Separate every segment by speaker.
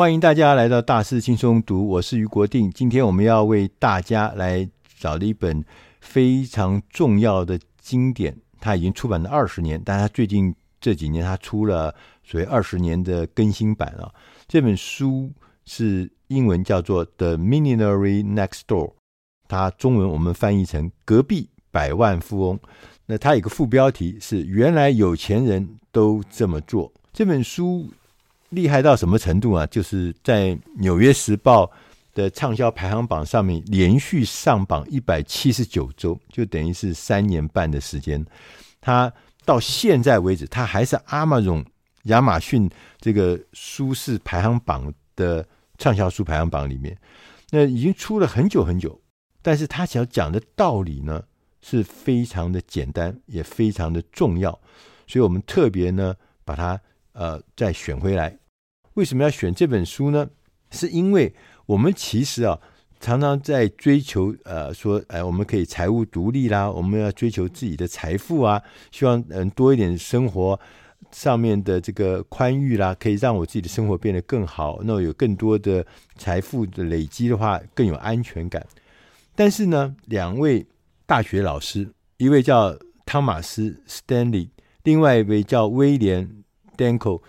Speaker 1: 欢迎大家来到大师轻松读，我是余国定。今天我们要为大家来找了一本非常重要的经典，它已经出版了二十年，但它最近这几年它出了所谓二十年的更新版啊。这本书是英文叫做《The Millionaire Next Door》，它中文我们翻译成“隔壁百万富翁”。那它有个副标题是“原来有钱人都这么做”。这本书。厉害到什么程度啊？就是在《纽约时报》的畅销排行榜上面连续上榜一百七十九周，就等于是三年半的时间。他到现在为止，他还是 Amazon 亚马逊这个书市排行榜的畅销书排行榜里面，那已经出了很久很久。但是他想讲的道理呢，是非常的简单，也非常的重要，所以我们特别呢把它呃再选回来。为什么要选这本书呢？是因为我们其实啊，常常在追求呃，说哎，我们可以财务独立啦，我们要追求自己的财富啊，希望嗯多一点生活上面的这个宽裕啦，可以让我自己的生活变得更好。那有更多的财富的累积的话，更有安全感。但是呢，两位大学老师，一位叫汤马斯 Stanley，另外一位叫威廉 Danko。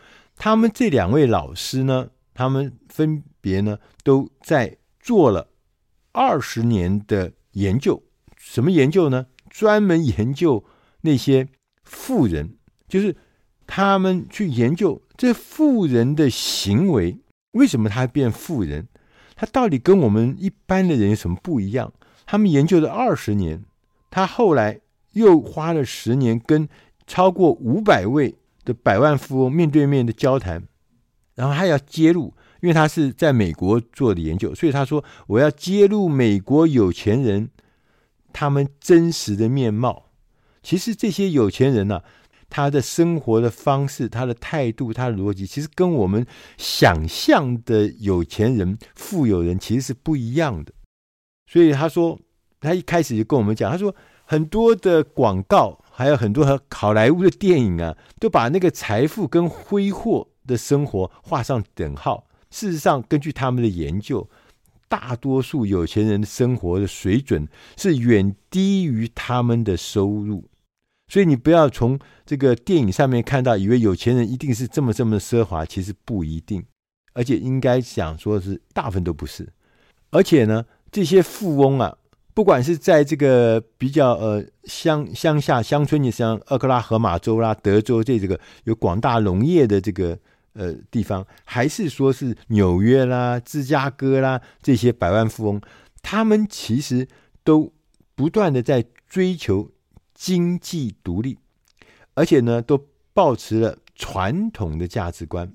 Speaker 1: 他们这两位老师呢，他们分别呢都在做了二十年的研究。什么研究呢？专门研究那些富人，就是他们去研究这富人的行为，为什么他变富人？他到底跟我们一般的人有什么不一样？他们研究了二十年，他后来又花了十年，跟超过五百位。百万富翁面对面的交谈，然后他要揭露，因为他是在美国做的研究，所以他说我要揭露美国有钱人他们真实的面貌。其实这些有钱人呢、他的生活的方式、他的态度、他的逻辑，其实跟我们想象的有钱人、富有人其实是不一样的。所以他说，他一开始就跟我们讲，他说很多的广告。还有很多和好莱坞的电影啊，都把那个财富跟挥霍的生活画上等号。事实上，根据他们的研究，大多数有钱人的生活的水准是远低于他们的收入。所以，你不要从这个电影上面看到，以为有钱人一定是这么这么奢华，其实不一定。而且，应该想说是，大部分都不是。而且呢，这些富翁啊。不管是在这个比较呃乡乡下乡村，你像俄克拉荷马州啦、德州这这个有广大农业的这个呃地方，还是说是纽约啦、芝加哥啦这些百万富翁，他们其实都不断的在追求经济独立，而且呢，都保持了传统的价值观，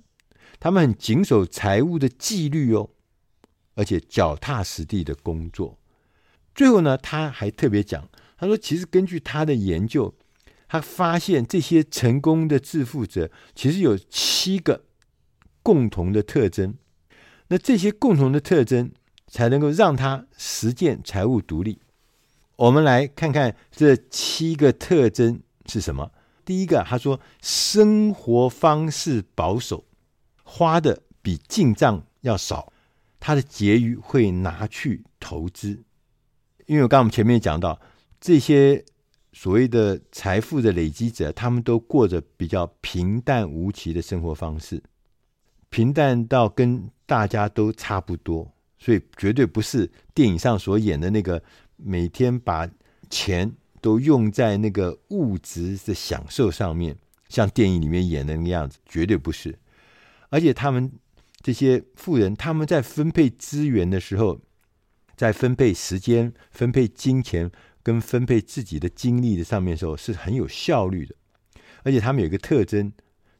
Speaker 1: 他们很谨守财务的纪律哦，而且脚踏实地的工作。最后呢，他还特别讲，他说，其实根据他的研究，他发现这些成功的致富者其实有七个共同的特征。那这些共同的特征才能够让他实践财务独立。我们来看看这七个特征是什么。第一个，他说，生活方式保守，花的比进账要少，他的结余会拿去投资。因为我刚刚我们前面讲到，这些所谓的财富的累积者，他们都过着比较平淡无奇的生活方式，平淡到跟大家都差不多，所以绝对不是电影上所演的那个每天把钱都用在那个物质的享受上面，像电影里面演的那个样子，绝对不是。而且他们这些富人，他们在分配资源的时候，在分配时间、分配金钱跟分配自己的精力的上面的时候，是很有效率的。而且他们有一个特征，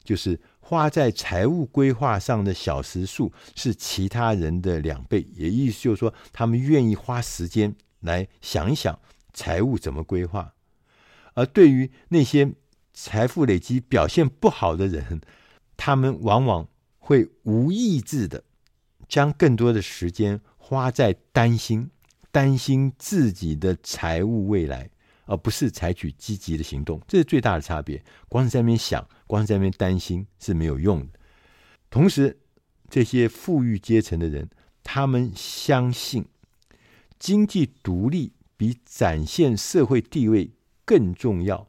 Speaker 1: 就是花在财务规划上的小时数是其他人的两倍。也意思就是说，他们愿意花时间来想一想财务怎么规划。而对于那些财富累积表现不好的人，他们往往会无意识的将更多的时间。花在担心，担心自己的财务未来，而不是采取积极的行动，这是最大的差别。光是在那边想，光是在那边担心是没有用的。同时，这些富裕阶层的人，他们相信经济独立比展现社会地位更重要。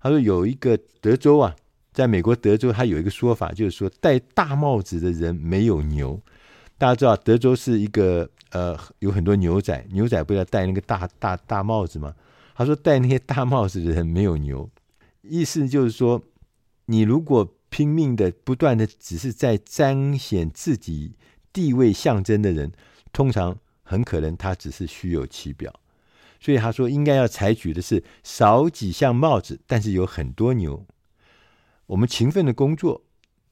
Speaker 1: 他说有一个德州啊，在美国德州，他有一个说法，就是说戴大帽子的人没有牛。大家知道德州是一个呃有很多牛仔，牛仔不是要戴那个大大大帽子吗？他说戴那些大帽子的人没有牛，意思就是说，你如果拼命的不断的只是在彰显自己地位象征的人，通常很可能他只是虚有其表。所以他说，应该要采取的是少几项帽子，但是有很多牛。我们勤奋的工作，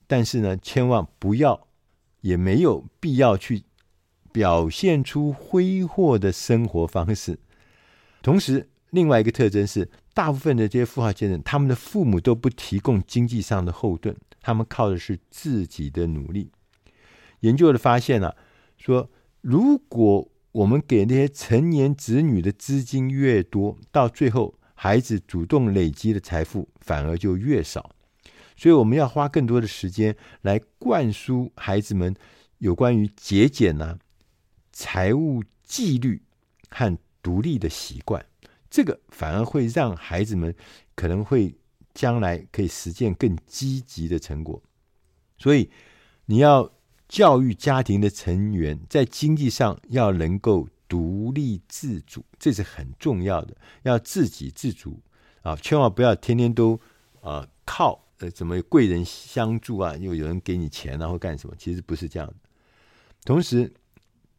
Speaker 1: 但是呢，千万不要，也没有必要去表现出挥霍的生活方式。同时，另外一个特征是，大部分的这些富豪阶层，他们的父母都不提供经济上的后盾，他们靠的是自己的努力。研究的发现啊，说如果我们给那些成年子女的资金越多，到最后孩子主动累积的财富反而就越少。所以我们要花更多的时间来灌输孩子们有关于节俭啊、财务纪律和独立的习惯。这个反而会让孩子们可能会将来可以实践更积极的成果。所以你要。教育家庭的成员在经济上要能够独立自主，这是很重要的。要自给自足啊，千万不要天天都啊靠呃怎么贵人相助啊，又有人给你钱然后干什么？其实不是这样。同时，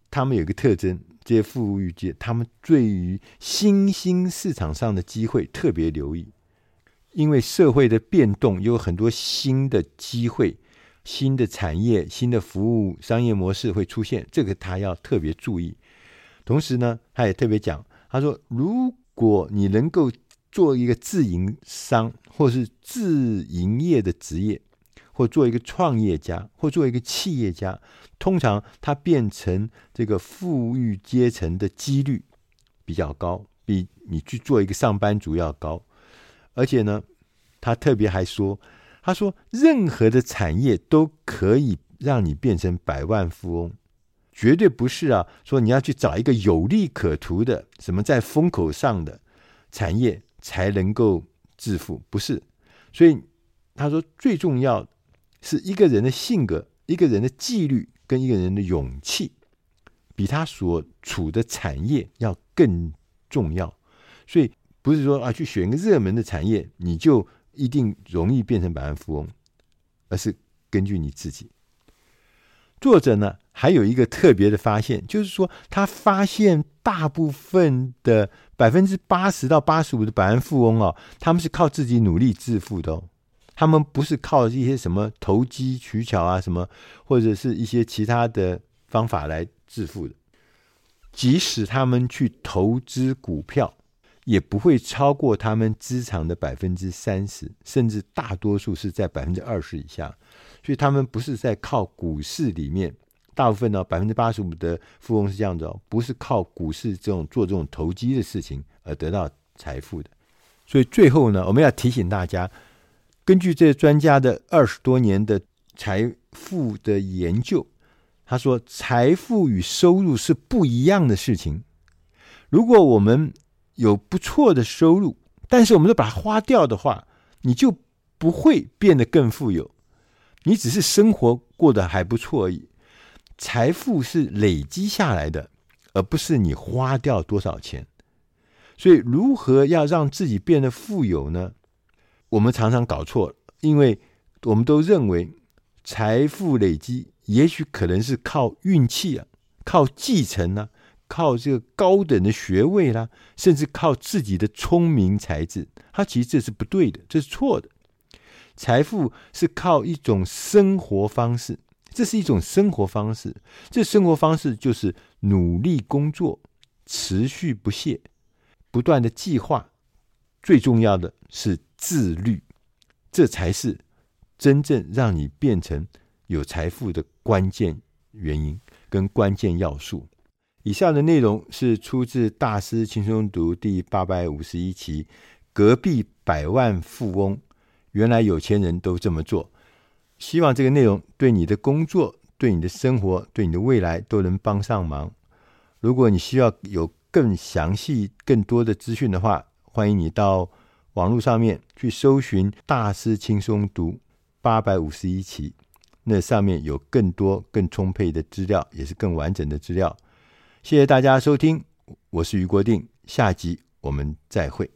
Speaker 1: 他们有一个特征，这些富裕界，他们对于新兴市场上的机会特别留意，因为社会的变动有很多新的机会。新的产业、新的服务、商业模式会出现，这个他要特别注意。同时呢，他也特别讲，他说，如果你能够做一个自营商，或是自营业的职业，或做一个创业家，或做一个企业家，通常他变成这个富裕阶层的几率比较高，比你去做一个上班族要高。而且呢，他特别还说。他说：“任何的产业都可以让你变成百万富翁，绝对不是啊！说你要去找一个有利可图的、什么在风口上的产业才能够致富，不是。所以他说，最重要是一个人的性格、一个人的纪律跟一个人的勇气，比他所处的产业要更重要。所以不是说啊，去选一个热门的产业，你就。”一定容易变成百万富翁，而是根据你自己。作者呢，还有一个特别的发现，就是说他发现大部分的百分之八十到八十五的百万富翁哦，他们是靠自己努力致富的哦，他们不是靠一些什么投机取巧啊，什么或者是一些其他的方法来致富的。即使他们去投资股票。也不会超过他们资产的百分之三十，甚至大多数是在百分之二十以下。所以他们不是在靠股市里面，大部分呢，百分之八十五的富翁是这样子哦，不是靠股市这种做这种投机的事情而得到财富的。所以最后呢，我们要提醒大家，根据这些专家的二十多年的财富的研究，他说，财富与收入是不一样的事情。如果我们有不错的收入，但是我们都把它花掉的话，你就不会变得更富有。你只是生活过得还不错而已。财富是累积下来的，而不是你花掉多少钱。所以，如何要让自己变得富有呢？我们常常搞错，因为我们都认为财富累积也许可能是靠运气啊，靠继承啊。靠这个高等的学位啦，甚至靠自己的聪明才智，他其实这是不对的，这是错的。财富是靠一种生活方式，这是一种生活方式。这生活方式就是努力工作，持续不懈，不断的计划，最重要的是自律，这才是真正让你变成有财富的关键原因跟关键要素。以下的内容是出自《大师轻松读》第八百五十一期。隔壁百万富翁，原来有钱人都这么做。希望这个内容对你的工作、对你的生活、对你的未来都能帮上忙。如果你需要有更详细、更多的资讯的话，欢迎你到网络上面去搜寻“大师轻松读”八百五十一期，那上面有更多、更充沛的资料，也是更完整的资料。谢谢大家收听，我是余国定，下集我们再会。